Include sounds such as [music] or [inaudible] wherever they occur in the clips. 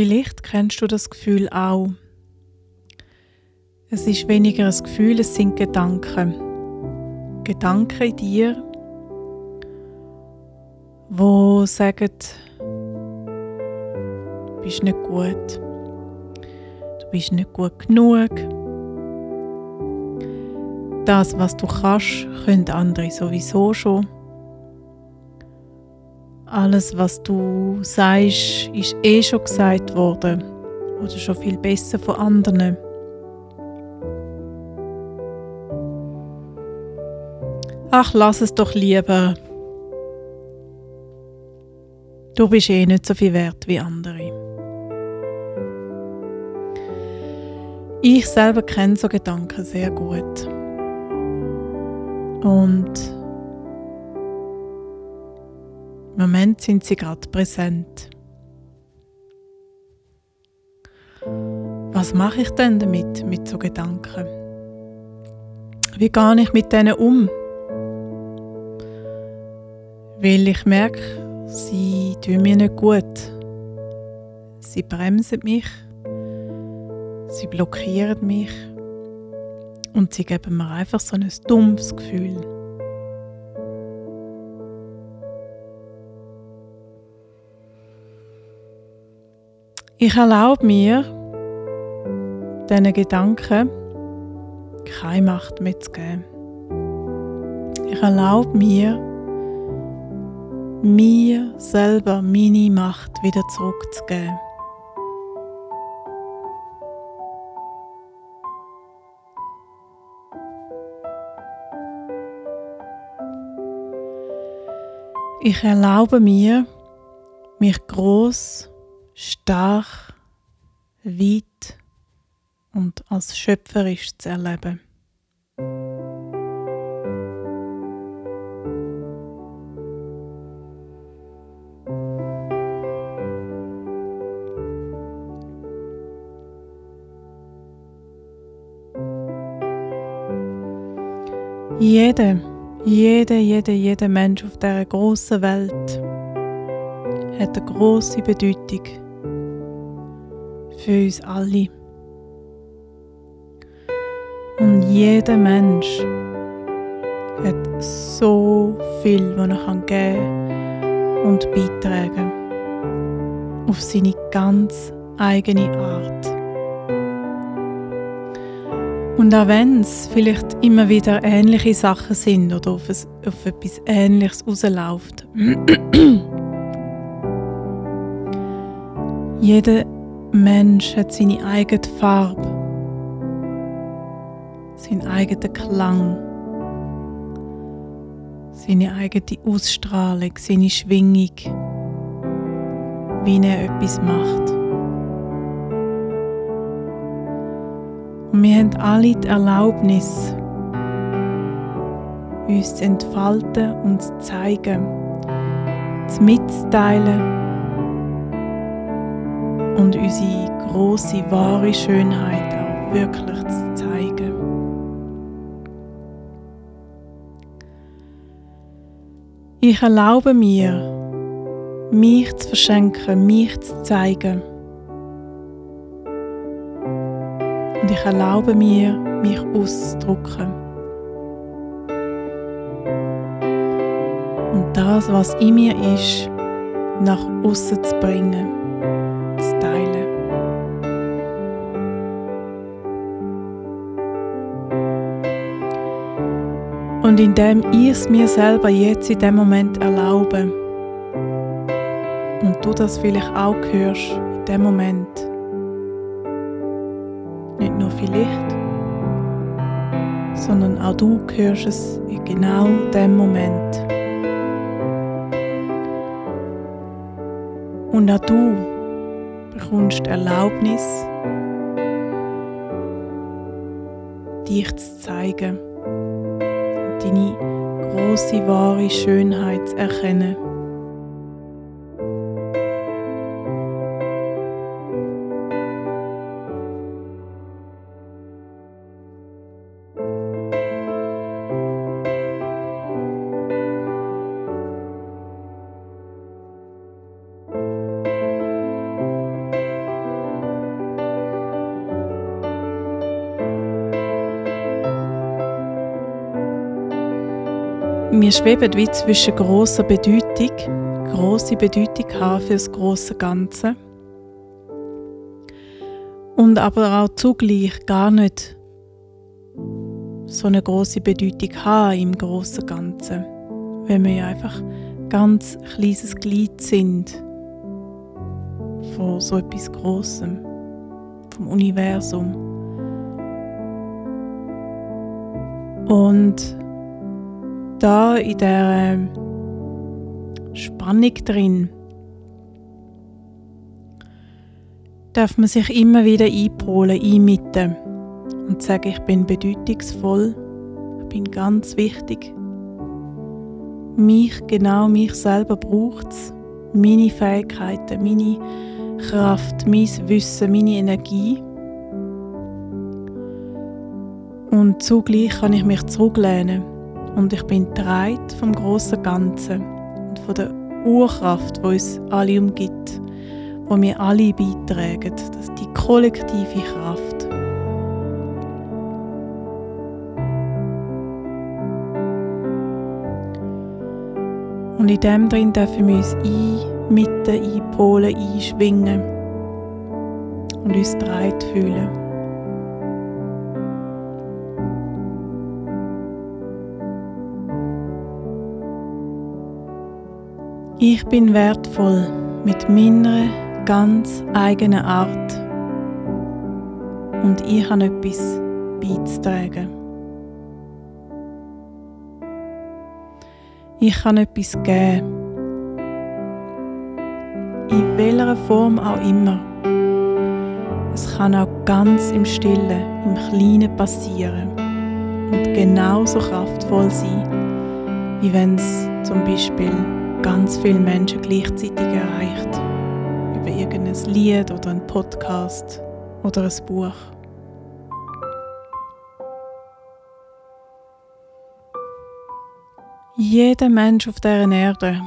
Vielleicht kennst du das Gefühl auch. Es ist weniger ein Gefühl, es sind Gedanken. Gedanken in dir, wo sagen, du bist nicht gut, du bist nicht gut genug. Das, was du kannst, können andere sowieso schon. Alles, was du sagst, ist eh schon gesagt worden oder schon viel besser von anderen. Ach, lass es doch lieber. Du bist eh nicht so viel wert wie andere. Ich selber kenne so Gedanken sehr gut. Und im Moment sind sie gerade präsent. Was mache ich denn damit, mit so Gedanken? Wie gehe ich mit denen um? Weil ich merke, sie tun mir nicht gut. Sie bremsen mich, sie blockieren mich und sie geben mir einfach so ein dumpfes Gefühl. Ich erlaube mir, diesen Gedanken keine Macht mitzugeben. Ich erlaube mir, mir selber meine Macht wieder zurückzugeben. Ich erlaube mir, mich groß, stark, weit und als schöpferisch zu erleben. Jeder, jeder, jeder, jeder Mensch auf dieser großen Welt hat eine große Bedeutung für uns alle. Und jeder Mensch hat so viel, was er geben kann und beitragen auf seine ganz eigene Art. Und auch wenn es vielleicht immer wieder ähnliche Sachen sind oder auf, es, auf etwas Ähnliches rausläuft, [clears throat] jeder Mensch hat seine eigene Farbe, seinen eigenen Klang, seine eigene Ausstrahlung, seine Schwingung, wie er etwas macht. Und wir haben alle die Erlaubnis, uns zu entfalten und zu zeigen, zu mitzuteilen und unsere große wahre Schönheit auch wirklich zu zeigen. Ich erlaube mir, mich zu verschenken, mich zu zeigen. und ich erlaube mir, mich auszudrücken. Und das, was in mir ist, nach außen zu bringen, Und indem ich es mir selber jetzt in dem Moment erlaube. Und du das vielleicht auch hörst in dem Moment, nur vielleicht, sondern auch du hörst es in genau dem Moment. Und auch du bekommst die Erlaubnis, dich zu zeigen deine große wahre Schönheit zu erkennen. Wir schweben wie zwischen großer Bedeutung, große Bedeutung haben für das große Ganze und aber auch zugleich gar nicht so eine große Bedeutung haben im großen Ganzen, wenn wir ja einfach ganz kleines Glied sind von so etwas Großem, vom Universum. Und da in der Spannung drin darf man sich immer wieder einpolen, einmitten und sagen, ich bin bedeutungsvoll, ich bin ganz wichtig. Mich, genau mich selber braucht es, meine Fähigkeiten, meine Kraft, mein Wissen, meine Energie. Und zugleich kann ich mich zurücklehnen und ich bin dreit vom großen Ganzen und von der Urkraft, die uns alle umgibt, wo wir alle beitragen, dass die kollektive Kraft. Und in dem drin dürfen wir uns ein, mitten einpolen, einschwingen und uns dreit fühlen. Ich bin wertvoll mit meiner ganz eigenen Art und ich habe etwas beizutragen. Ich kann etwas geben. In welcher Form auch immer. Es kann auch ganz im Stillen, im Kleinen passieren und genauso kraftvoll sein, wie wenn es zum Beispiel ganz viele Menschen gleichzeitig erreicht. Über irgendein Lied oder ein Podcast oder ein Buch. Jeder Mensch auf dieser Erde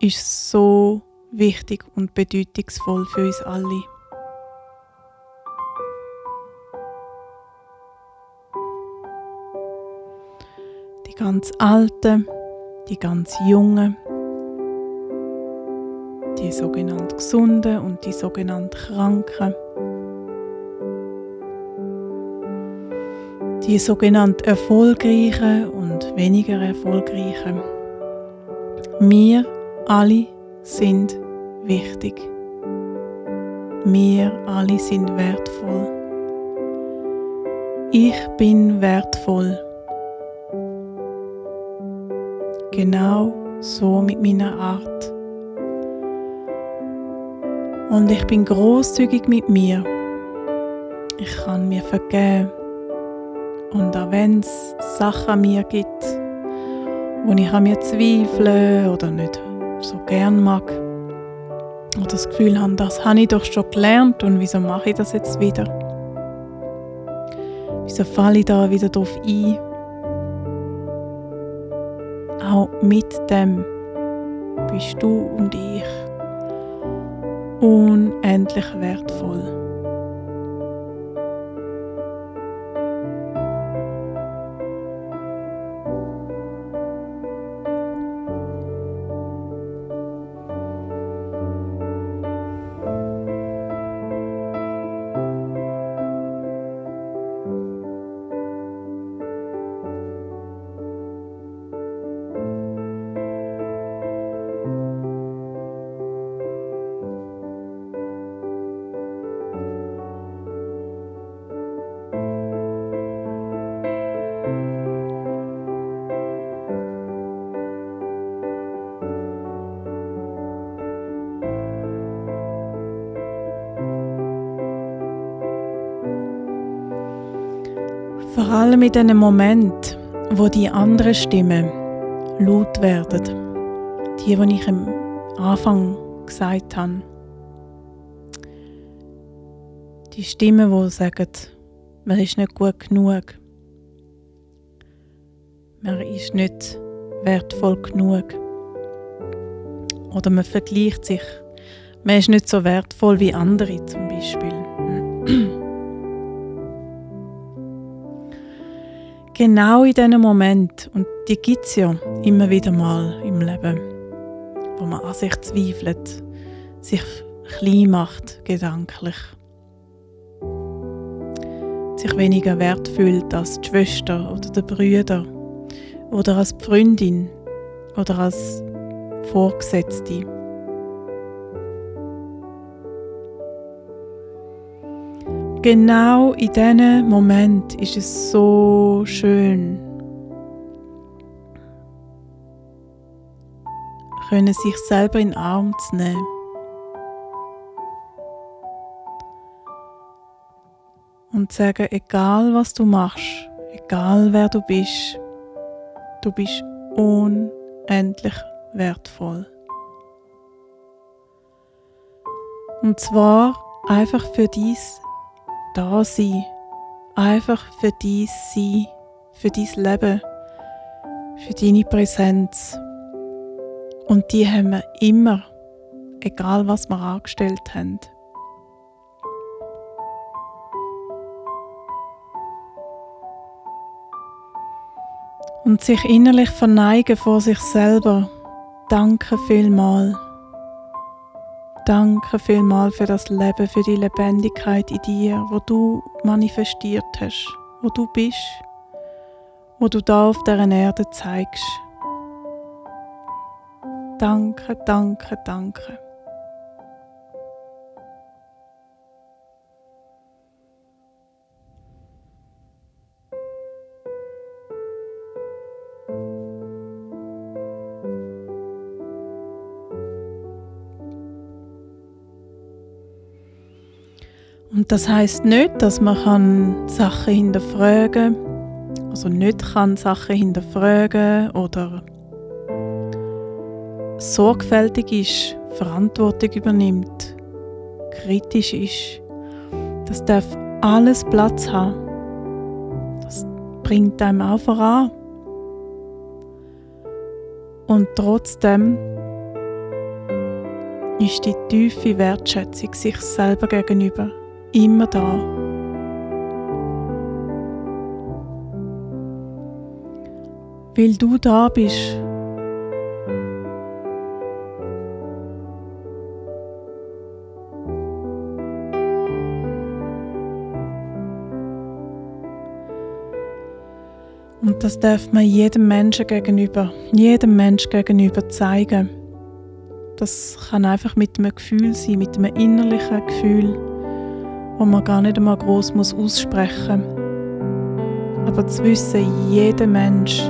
ist so wichtig und bedeutungsvoll für uns alle. Die ganz Alten, die ganz Jungen, die sogenannten Gesunden und die sogenannten Kranken, die sogenannten Erfolgreichen und weniger Erfolgreichen. Wir alle sind wichtig. Wir alle sind wertvoll. Ich bin wertvoll. Genau so mit meiner Art. Und ich bin großzügig mit mir. Ich kann mir vergeben. Und auch wenn es Sachen an mir gibt, wo ich an mir zweifle oder nicht so gern mag, oder das Gefühl habe, das habe ich doch schon gelernt und wieso mache ich das jetzt wieder? Wieso falle ich da wieder drauf ein? Auch mit dem bist du und ich unendlich wertvoll. Allem in dem Moment, wo die anderen Stimmen laut werden, die, die ich am Anfang gesagt habe, die Stimmen, die sagen, man ist nicht gut genug, man ist nicht wertvoll genug. Oder man vergleicht sich, man ist nicht so wertvoll wie andere zum Beispiel. Genau in diesem Moment, und die gibt es ja immer wieder mal im Leben, wo man an sich zweifelt, sich klein macht, gedanklich, sich weniger wert fühlt als die Schwester oder der Brüder oder als die Freundin oder als Vorgesetzte. Genau in diesem Moment ist es so schön, können sich selber in den Arm zu nehmen. Und sagen, egal was du machst, egal wer du bist, du bist unendlich wertvoll. Und zwar einfach für dies da sein, einfach für dies sein, für dein Leben, für deine Präsenz. Und die haben wir immer, egal was wir angestellt haben. Und sich innerlich verneigen vor sich selber. Danke vielmals. Danke vielmal für das Leben, für die Lebendigkeit in dir, wo du manifestiert hast, wo du bist, wo du da auf der Erde zeigst. Danke, danke, danke. Und das heißt nicht, dass man kann Sachen hinterfragen, also nicht kann Sachen hinterfragen oder sorgfältig ist, Verantwortung übernimmt, kritisch ist. Das darf alles Platz haben. Das bringt einem auch voran. Und trotzdem ist die tiefe Wertschätzung sich selber gegenüber immer da. Weil du da bist. Und das darf man jedem Menschen gegenüber, jedem Menschen gegenüber zeigen. Das kann einfach mit einem Gefühl sein, mit einem innerlichen Gefühl wo man gar nicht einmal groß muss aussprechen. Aber zu wissen, jeder Mensch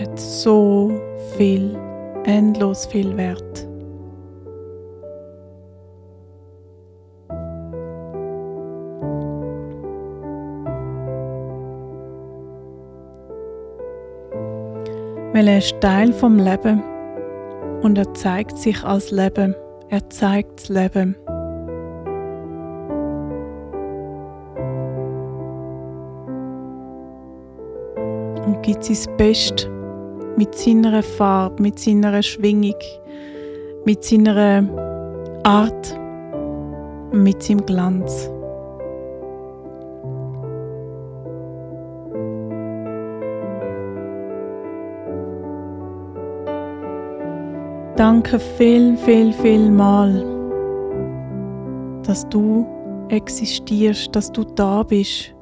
hat so viel, endlos viel Wert. Weil er ist Teil vom Leben und er zeigt sich als Leben. Er zeigt das Leben. Gibt sein Bestes mit seiner Farbe, mit seiner Schwingung, mit seiner Art, mit seinem Glanz. Danke viel, viel, viel mal, dass du existierst, dass du da bist.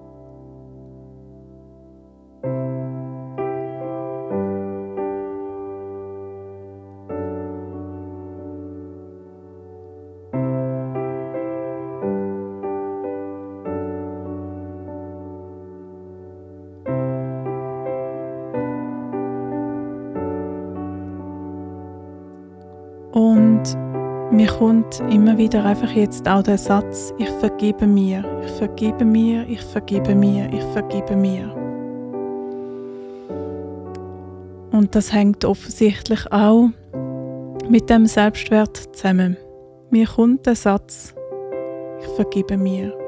Mir kommt immer wieder einfach jetzt auch der Satz, ich vergebe mir, ich vergebe mir, ich vergebe mir, ich vergebe mir. Und das hängt offensichtlich auch mit dem Selbstwert zusammen. Mir kommt der Satz, ich vergebe mir.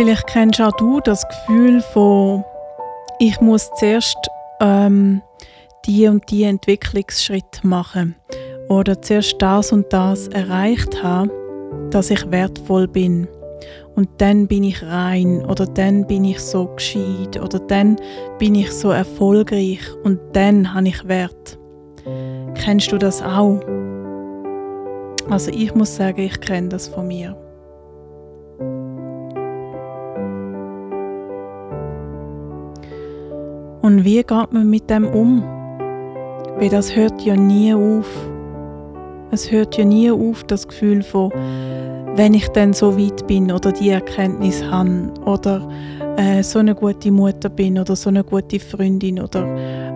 Vielleicht kennst auch du das Gefühl von, ich muss zuerst ähm, die und die Entwicklungsschritt machen oder zuerst das und das erreicht haben, dass ich wertvoll bin. Und dann bin ich rein oder dann bin ich so gescheit oder dann bin ich so erfolgreich und dann habe ich Wert. Kennst du das auch? Also ich muss sagen, ich kenne das von mir. Und wie geht man mit dem um? Weil das hört ja nie auf. Es hört ja nie auf, das Gefühl von, wenn ich dann so weit bin oder die Erkenntnis habe oder äh, so eine gute Mutter bin oder so eine gute Freundin oder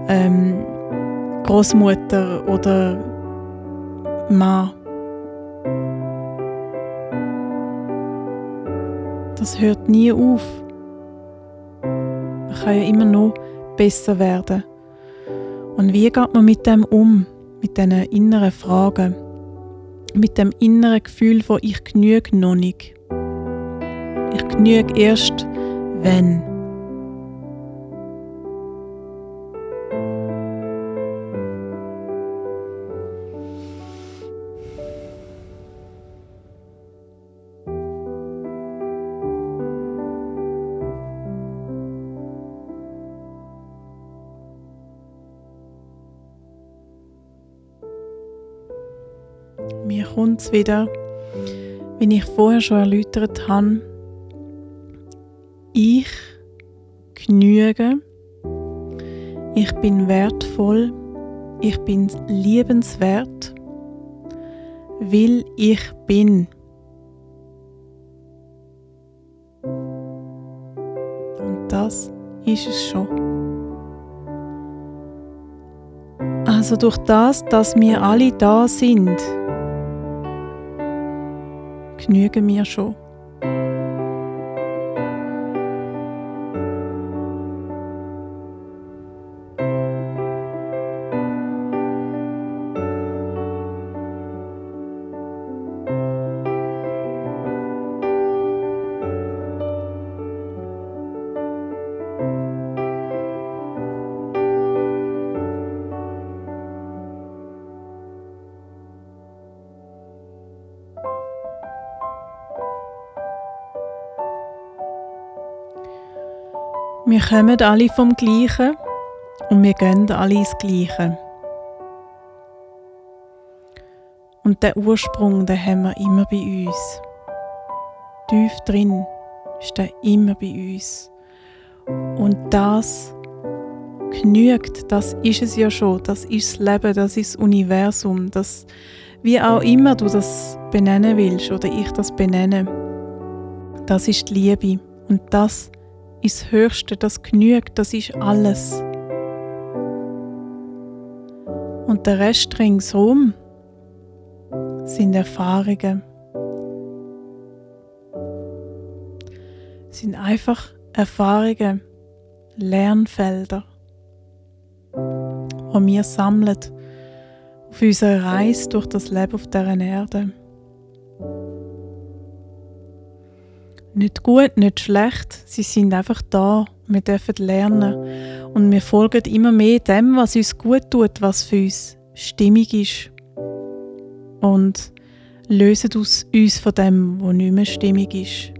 ähm, Großmutter oder Mann. Das hört nie auf. Man kann ja immer noch besser werden. Und wie geht man mit dem um, mit diesen inneren Fragen? mit dem inneren Gefühl von ich genüge noch nicht. Ich genüge erst, wenn. Es wieder, wie ich vorher schon erläutert habe, ich genüge, ich bin wertvoll, ich bin liebenswert, weil ich bin. Und das ist es schon. Also durch das, dass wir alle da sind, genügen mir schon. Wir kommen alle vom Gleichen und wir gehen alle ins Gleiche. Und der Ursprung, den haben wir immer bei uns. Tief drin ist der immer bei uns. Und das genügt, das ist es ja schon, das ist das Leben, das ist das Universum, das, wie auch immer du das benennen willst oder ich das benenne, das ist die Liebe. Und das ins Höchste, das genügt, das ist alles. Und der Rest ringsherum sind Erfahrungen. Sind einfach Erfahrungen, Lernfelder, die wir sammeln auf unserer Reise durch das Leben auf dieser Erde. Nicht gut, nicht schlecht, sie sind einfach da. Wir dürfen lernen. Und wir folgen immer mehr dem, was uns gut tut, was für uns stimmig ist. Und lösen uns, von dem, was nicht mehr stimmig ist.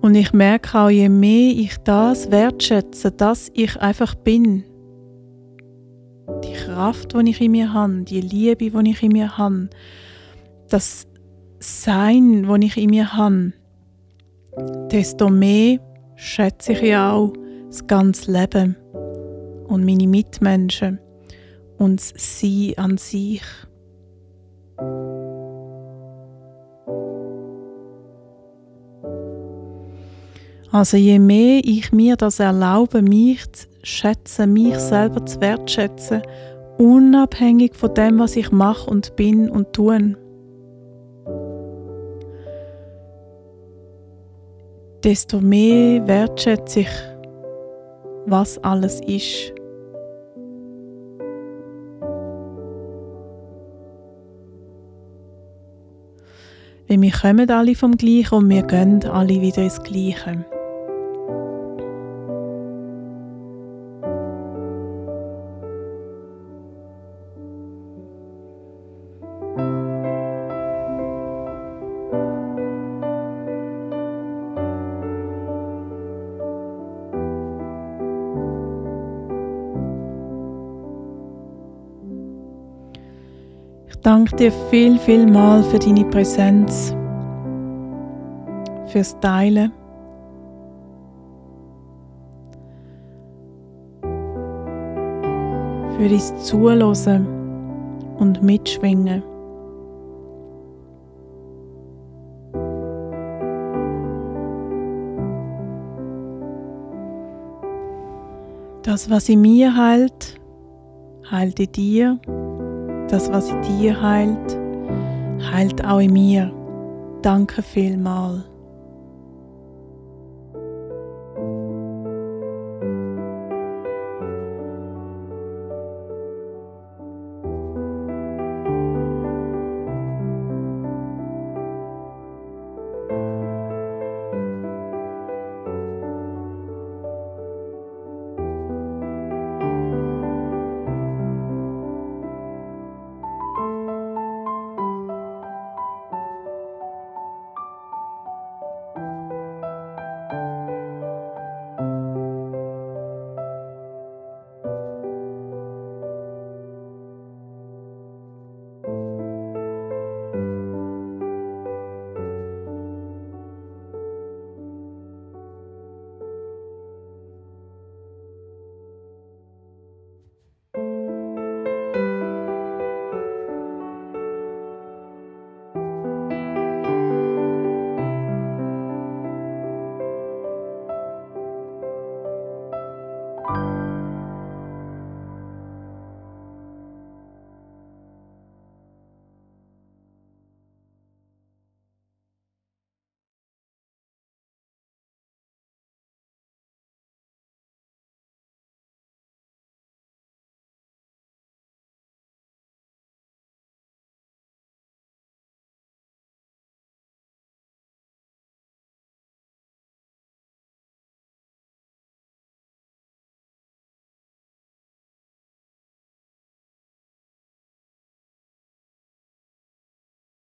Und ich merke auch, je mehr ich das wertschätze, dass ich einfach bin, Kraft, die ich in mir habe, die Liebe, die ich in mir habe, das Sein, das ich in mir habe, desto mehr schätze ich ja auch das ganze Leben und meine Mitmenschen und sie an sich. Also je mehr ich mir das erlaube, mich zu schätzen, mich selber zu wertschätzen, unabhängig von dem, was ich mache und bin und tue. Desto mehr wertschätze ich, was alles ist. Wir kommen alle vom Gleichen und wir gehen alle wieder ins Gleiche. Danke dir viel, viel mal für deine Präsenz, fürs Teilen. Für dein Zuhören und Mitschwingen. Das, was in mir heilt, heilt in dir das, was in dir heilt, heilt auch in mir. Danke vielmals.